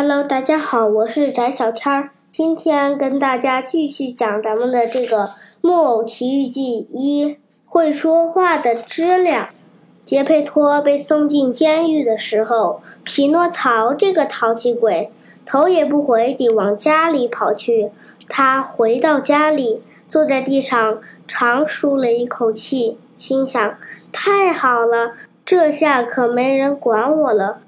Hello，大家好，我是翟小天儿。今天跟大家继续讲咱们的这个《木偶奇遇记》一会说话的知了。杰佩托被送进监狱的时候，匹诺曹这个淘气鬼头也不回地往家里跑去。他回到家里，坐在地上长舒了一口气，心想：太好了，这下可没人管我了。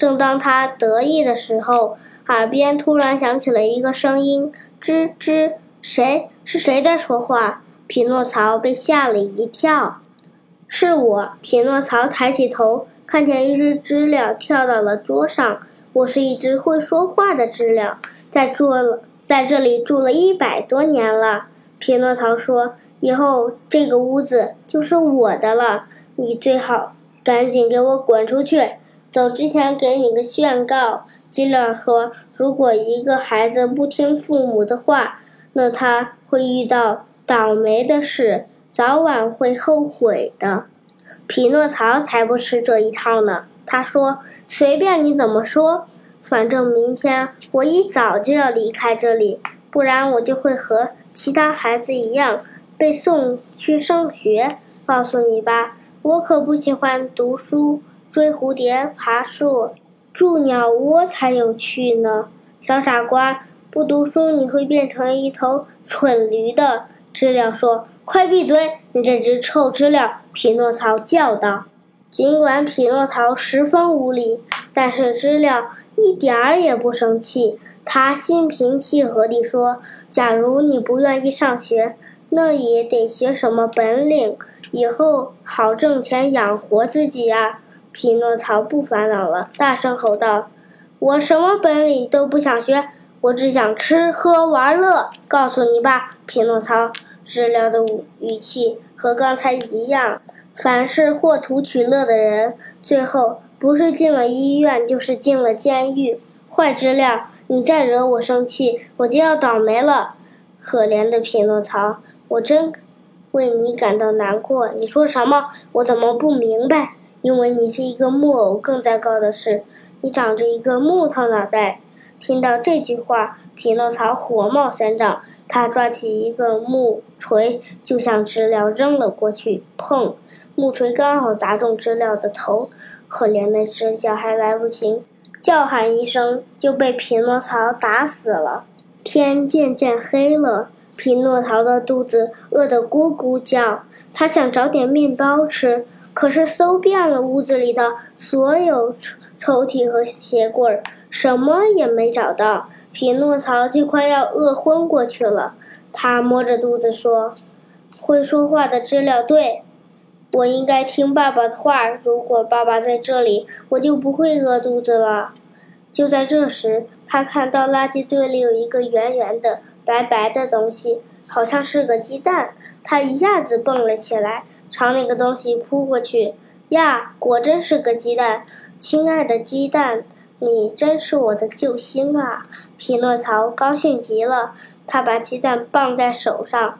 正当他得意的时候，耳边突然响起了一个声音：“吱吱，谁？是谁在说话？”匹诺曹被吓了一跳。“是我。”匹诺曹抬起头，看见一只知了跳到了桌上。“我是一只会说话的知了，在住了在这里住了一百多年了。”匹诺曹说：“以后这个屋子就是我的了。你最好赶紧给我滚出去。”走之前给你个宣告，基了说：“如果一个孩子不听父母的话，那他会遇到倒霉的事，早晚会后悔的。”匹诺曹才不吃这一套呢。他说：“随便你怎么说，反正明天我一早就要离开这里，不然我就会和其他孩子一样被送去上学。告诉你吧，我可不喜欢读书。”追蝴蝶、爬树、筑鸟窝才有趣呢！小傻瓜，不读书你会变成一头蠢驴的。知了说：“快闭嘴，你这只臭知了！”匹诺曹叫道。尽管匹诺曹十分无礼，但是知了一点儿也不生气。他心平气和地说：“假如你不愿意上学，那也得学什么本领，以后好挣钱养活自己呀。”匹诺曹不烦恼了，大声吼道：“我什么本领都不想学，我只想吃喝玩乐。告诉你吧，匹诺曹，知了的语气和刚才一样。凡是获图取乐的人，最后不是进了医院，就是进了监狱。坏知了，你再惹我生气，我就要倒霉了。可怜的匹诺曹，我真为你感到难过。你说什么？我怎么不明白？”因为你是一个木偶，更糟糕的是，你长着一个木头脑袋。听到这句话，匹诺曹火冒三丈，他抓起一个木锤就向知了扔了过去。砰！木锤刚好砸中知了的头，可怜的知了还来不及叫喊一声，就被匹诺曹打死了。天渐渐黑了，匹诺曹的肚子饿得咕咕叫，他想找点面包吃。可是搜遍了屋子里的所有抽屉和鞋柜，什么也没找到。匹诺曹就快要饿昏过去了。他摸着肚子说：“会说话的知了对，我应该听爸爸的话。如果爸爸在这里，我就不会饿肚子了。”就在这时，他看到垃圾堆里有一个圆圆的、白白的东西，好像是个鸡蛋。他一下子蹦了起来。朝那个东西扑过去，呀，果真是个鸡蛋！亲爱的鸡蛋，你真是我的救星啊！匹诺曹高兴极了，他把鸡蛋放在手上，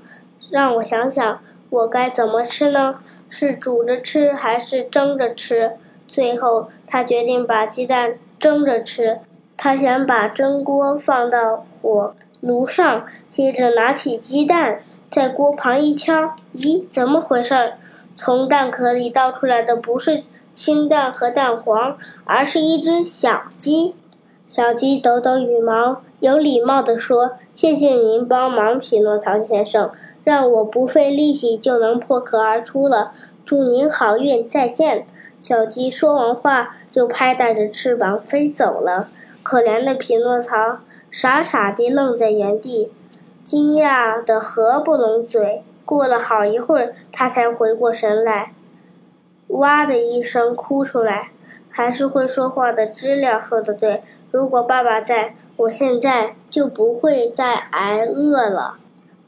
让我想想，我该怎么吃呢？是煮着吃还是蒸着吃？最后，他决定把鸡蛋蒸着吃。他想把蒸锅放到火炉上，接着拿起鸡蛋。在锅旁一敲，咦，怎么回事？从蛋壳里倒出来的不是清蛋和蛋黄，而是一只小鸡。小鸡抖抖羽毛，有礼貌地说：“谢谢您帮忙，匹诺曹先生，让我不费力气就能破壳而出了。祝您好运，再见。”小鸡说完话，就拍打着翅膀飞走了。可怜的匹诺曹傻傻地愣在原地。惊讶的合不拢嘴，过了好一会儿，他才回过神来，哇的一声哭出来。还是会说话的知了说的对，如果爸爸在，我现在就不会再挨饿了。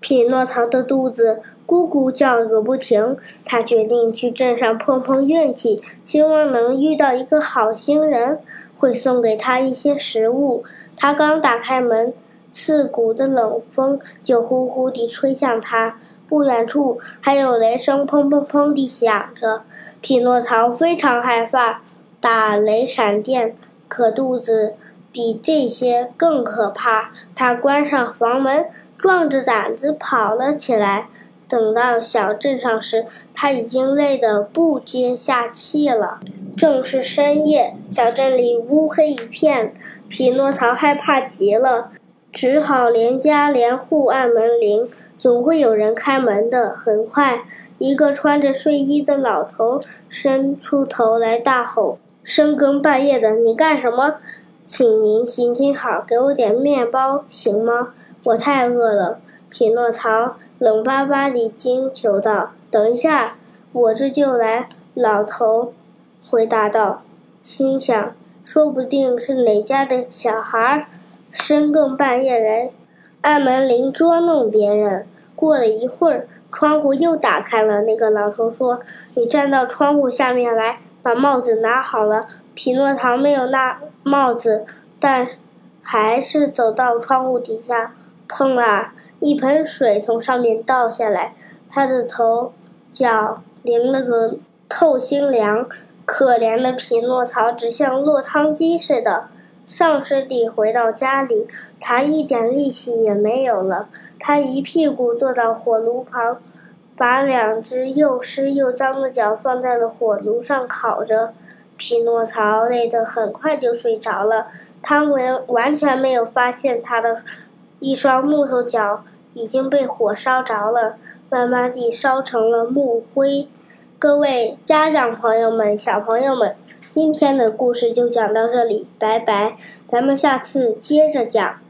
匹诺曹的肚子咕咕叫个不停，他决定去镇上碰碰运气，希望能遇到一个好心人，会送给他一些食物。他刚打开门。刺骨的冷风就呼呼地吹向他，不远处还有雷声砰砰砰地响着。匹诺曹非常害怕打雷闪电，可肚子比这些更可怕。他关上房门，壮着胆子跑了起来。等到小镇上时，他已经累得不接下气了。正是深夜，小镇里乌黑一片，匹诺曹害怕极了，只好连家连户按门铃，总会有人开门的。很快，一个穿着睡衣的老头伸出头来，大吼：“深更半夜的，你干什么？请您行行好，给我点面包行吗？我太饿了。”匹诺曹冷巴巴地惊求道：“等一下，我这就来。”老头回答道，心想：“说不定是哪家的小孩深更半夜来按门铃捉弄别人。”过了一会儿，窗户又打开了。那个老头说：“你站到窗户下面来，把帽子拿好了。”匹诺曹没有拿帽子，但还是走到窗户底下，砰啊！一盆水从上面倒下来，他的头脚淋了个透心凉。可怜的匹诺曹只像落汤鸡似的，丧失地回到家里。他一点力气也没有了。他一屁股坐到火炉旁，把两只又湿又脏的脚放在了火炉上烤着。匹诺曹累得很快就睡着了。他完完全没有发现他的一双木头脚。已经被火烧着了，慢慢地烧成了木灰。各位家长朋友们、小朋友们，今天的故事就讲到这里，拜拜，咱们下次接着讲。